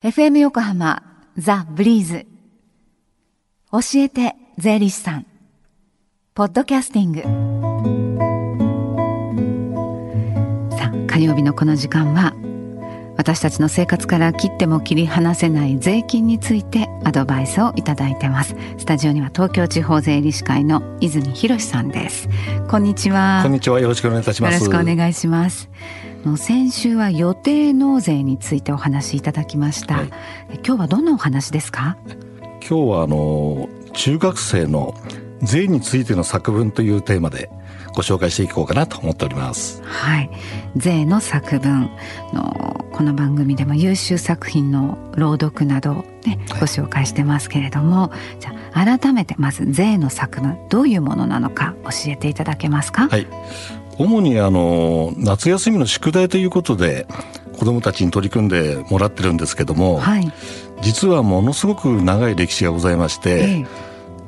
FM 横浜ザ・ブリーズ。教えて税理士さん。ポッドキャスティング。さあ火曜日のこの時間は私たちの生活から切っても切り離せない税金についてアドバイスをいただいてます。スタジオには東京地方税理士会の泉博さんです。こんにちは。こんにちは。よろしくお願いいたします。よろしくお願いします。の先週は予定納税についてお話しいただきました、はい、今日はどんなお話ですか？今日はあの中学生の税についての作文というテーマでご紹介していこうかなと思っております。はい。税の作文のこの番組でも優秀作品の朗読などね、ご紹介してますけれども、じゃあ改めてまず税の作文どういうものなのか教えていただけますか？はい主にあの夏休みの宿題ということで子どもたちに取り組んでもらってるんですけども、はい、実はものすごく長い歴史がございまして、ええ、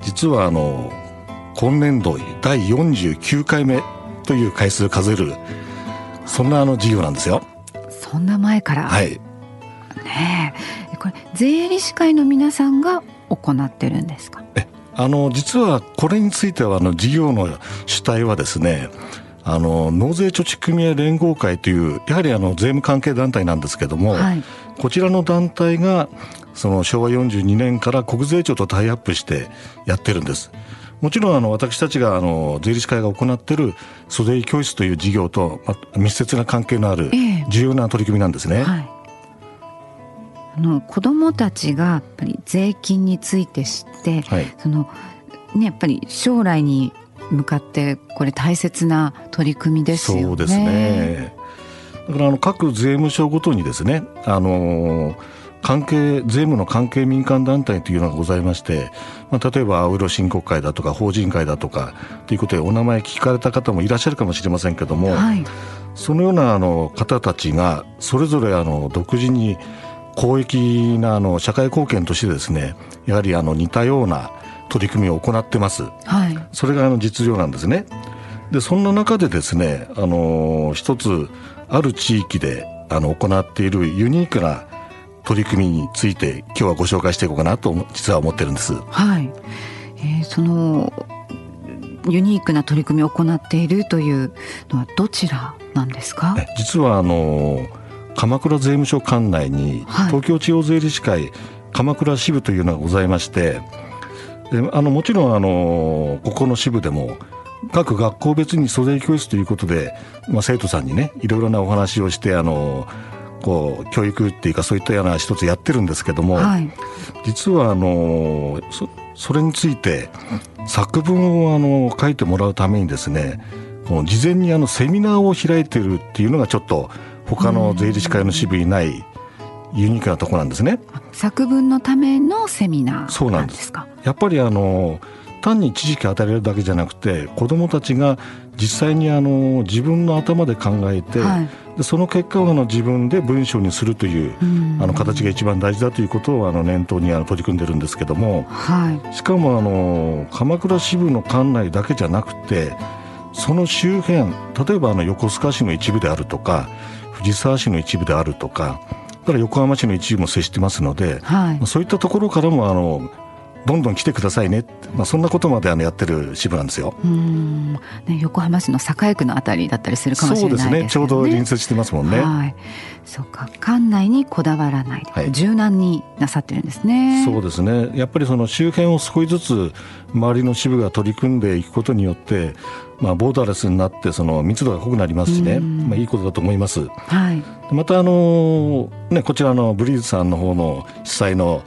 実はあの今年度第49回目という回数を数えるそんなあの授業なんですよ。そんな前から？はい。ねえ、これ税理士会の皆さんが行ってるんですか？え、あの実はこれについてはあの事業の主体はですね。あの納税貯蓄組合連合会というやはりあの税務関係団体なんですけども、はい、こちらの団体がその昭和42年から国税庁とタイアップしてやってるんです。もちろんあの私たちがあの税理士会が行っている租税教室という事業と密接な関係のある重要な取り組みなんですね。えはい、あの子どもたちがやっぱり税金について知って、はい、そのねやっぱり将来に向かってこれ大切な取り組みですよね。そうですねだからあの各税務署ごとにですねあの関係税務の関係民間団体というのがございまして、まあ、例えば青色申告会だとか法人会だとかということでお名前聞かれた方もいらっしゃるかもしれませんけども、はい、そのようなあの方たちがそれぞれあの独自に公益なあの社会貢献としてですねやはりあの似たような取り組みを行ってます。はい、それがあの実情なんですね。でそんな中でですねあの一つある地域であの行っているユニークな取り組みについて今日はご紹介していこうかなと実は思ってるんです。はい、えー、そのユニークな取り組みを行っているというのはどちらなんですか？実はあの鎌倉税務署管内に東京地方税理士会鎌倉支部というのがございましてであのもちろんあのここの支部でも各学校別に租税教室ということで、まあ、生徒さんにねいろいろなお話をしてあのこう教育っていうかそういったような一つやってるんですけども、はい、実はあのそそれについて作文をあの書いてもらうためにですねこの事前にあのセミナーを開いてるっていうのがちょっと他の税理士会の支部にないユニークなところなんですね。作文のためのセミナーそうなんですか。やっぱりあの単に知識与えられるだけじゃなくて子どもたちが実際にあの自分の頭で考えて、はい、でその結果をあの自分で文章にするというあの形が一番大事だということをあの念頭にあの取り組んでるんですけども、はい、しかもあの鎌倉支部の管内だけじゃなくてその周辺例えばあの横須賀市の一部であるとか藤沢市の一部であるとかから横浜市の一部も接してますので、はい、そういったところからもあのどんどん来てくださいね、まあ、そんなことまであのやってる支部なんですよ。うん。ね、横浜市の栄区のあたりだったりするかもしれないですね。そうですね。ちょうど隣接してますもんね。はい、そうか。館内にこだわらない、はい、柔軟になさってるんですね。そうですね。やっぱりその周辺を少しずつ周りの支部が取り組んでいくことによってまあ、ボーダーレスになってその密度が濃くなりますしね、まあ、いいことだと思います。はい、またあの、ね、こちらのブリーズさんの方の主催の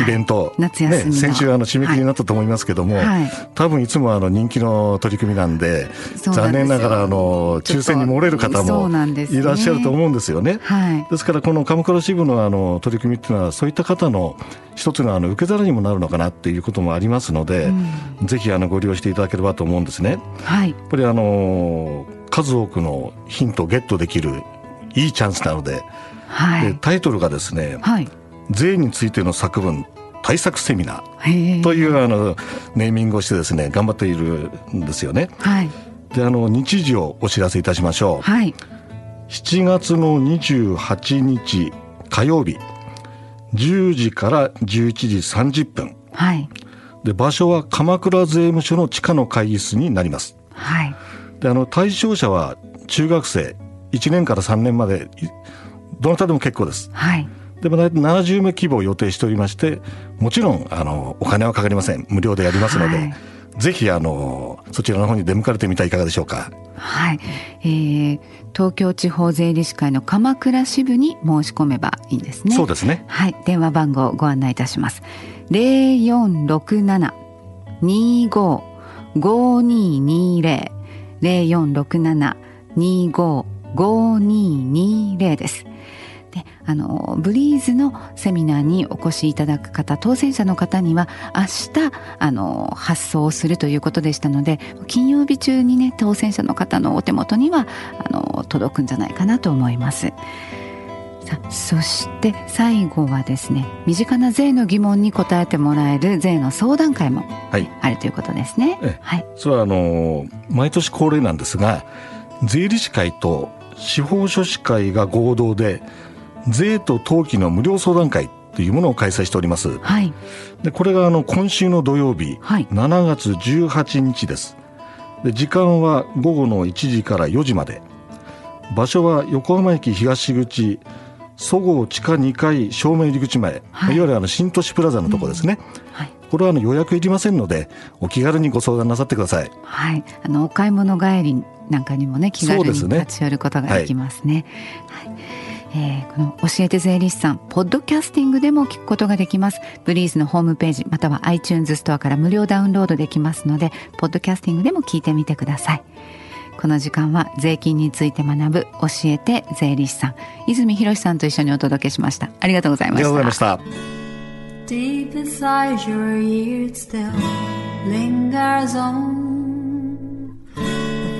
イベント、夏休みね、先週あの締め切りになったと思いますけども、はい、多分いつもあの人気の取り組みなんで残念ながらあの抽選に漏れる方もいらっしゃると思うんですよね。はい、ですからこの鎌倉支部のあの取り組みっていうのはそういった方の一つのあの受け皿にもなるのかなっていうこともありますので、うん、ぜひあのご利用していただければと思うんですね。はい、やっぱりあの数多くのヒントをゲットできるいいチャンスなので、はい、タイトルがですね、はい税についての作文対策セミナーというあのネーミングをしてですね頑張っているんですよね。はい、であの日時をお知らせいたしましょう。はい、7月の28日火曜日10時から11時30分。はい。で、場所は鎌倉税務署の地下の会議室になります。はい。で、あの、対象者は中学生、1年から3年まで、いどなたでも結構です。はい。でも大体70名規模を予定しておりまして、もちろん、あの、お金はかかりません。無料でやりますので、はいぜひ、あの、そちらの方に出向かれてみてはいかがでしょうか。はい、えー、東京地方税理士会の鎌倉支部に申し込めばいいんですね。そうですね。はい、電話番号をご案内いたします。零四六七二五五二二零零四六七二五五二二零です。であのブリーズのセミナーにお越しいただく方当選者の方には明日あの発送をするということでしたので金曜日中にね当選者の方のお手元にはあの届くんじゃないかなと思います。さあそして最後はですね身近な税の疑問に答えてもらえる税の相談会もはい。あるということですねええ。はい、それは、あの、毎年恒例なんですが、税理士会と司法書士会が合同で、税と登記の無料相談会というものを開催しております。はい、で、これがあの、今週の土曜日、はい7月18日です。で、時間は午後の1時から4時まで。場所は横浜駅東口、そごう地下2階正面入り口前、はいい、わゆるあの新都市プラザのとこですね。はい。これはあの予約いりませんので、お気軽にご相談なさってください。はい、あのお買い物帰りなんかにもね気軽に立ち寄ることができますね。はいえーこの教えて税理士さんポッドキャスティングでも聞くことができます。ブリーズのホームページまたは iTunes ストアから無料ダウンロードできますのでポッドキャスティングでも聞いてみてください。この時間は税金について学ぶ教えて税理士さん泉博さんと一緒にお届けしました。ありがとうございありましがとうございました。Deep inside your ear it still lingers on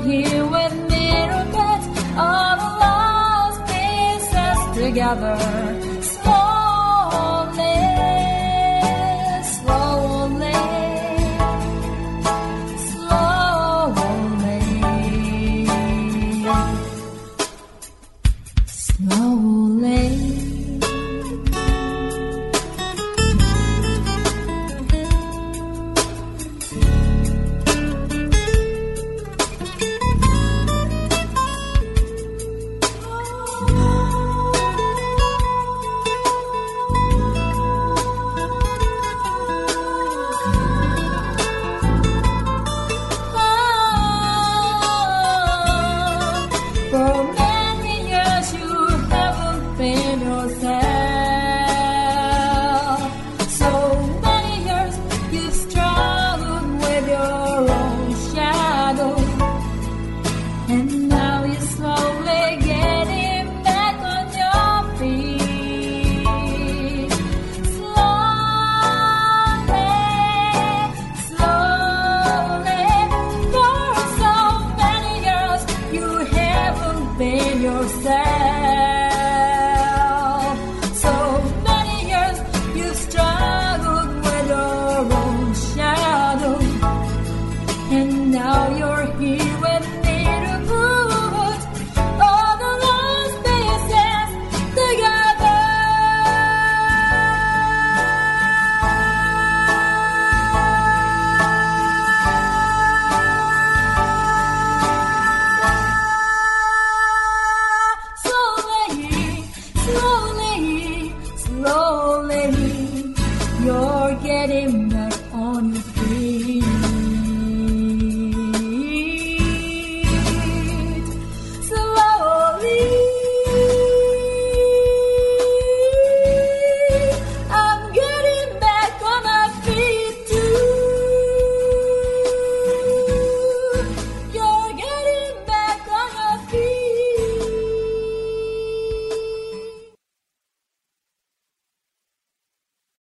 Here with put all the lost pieces together.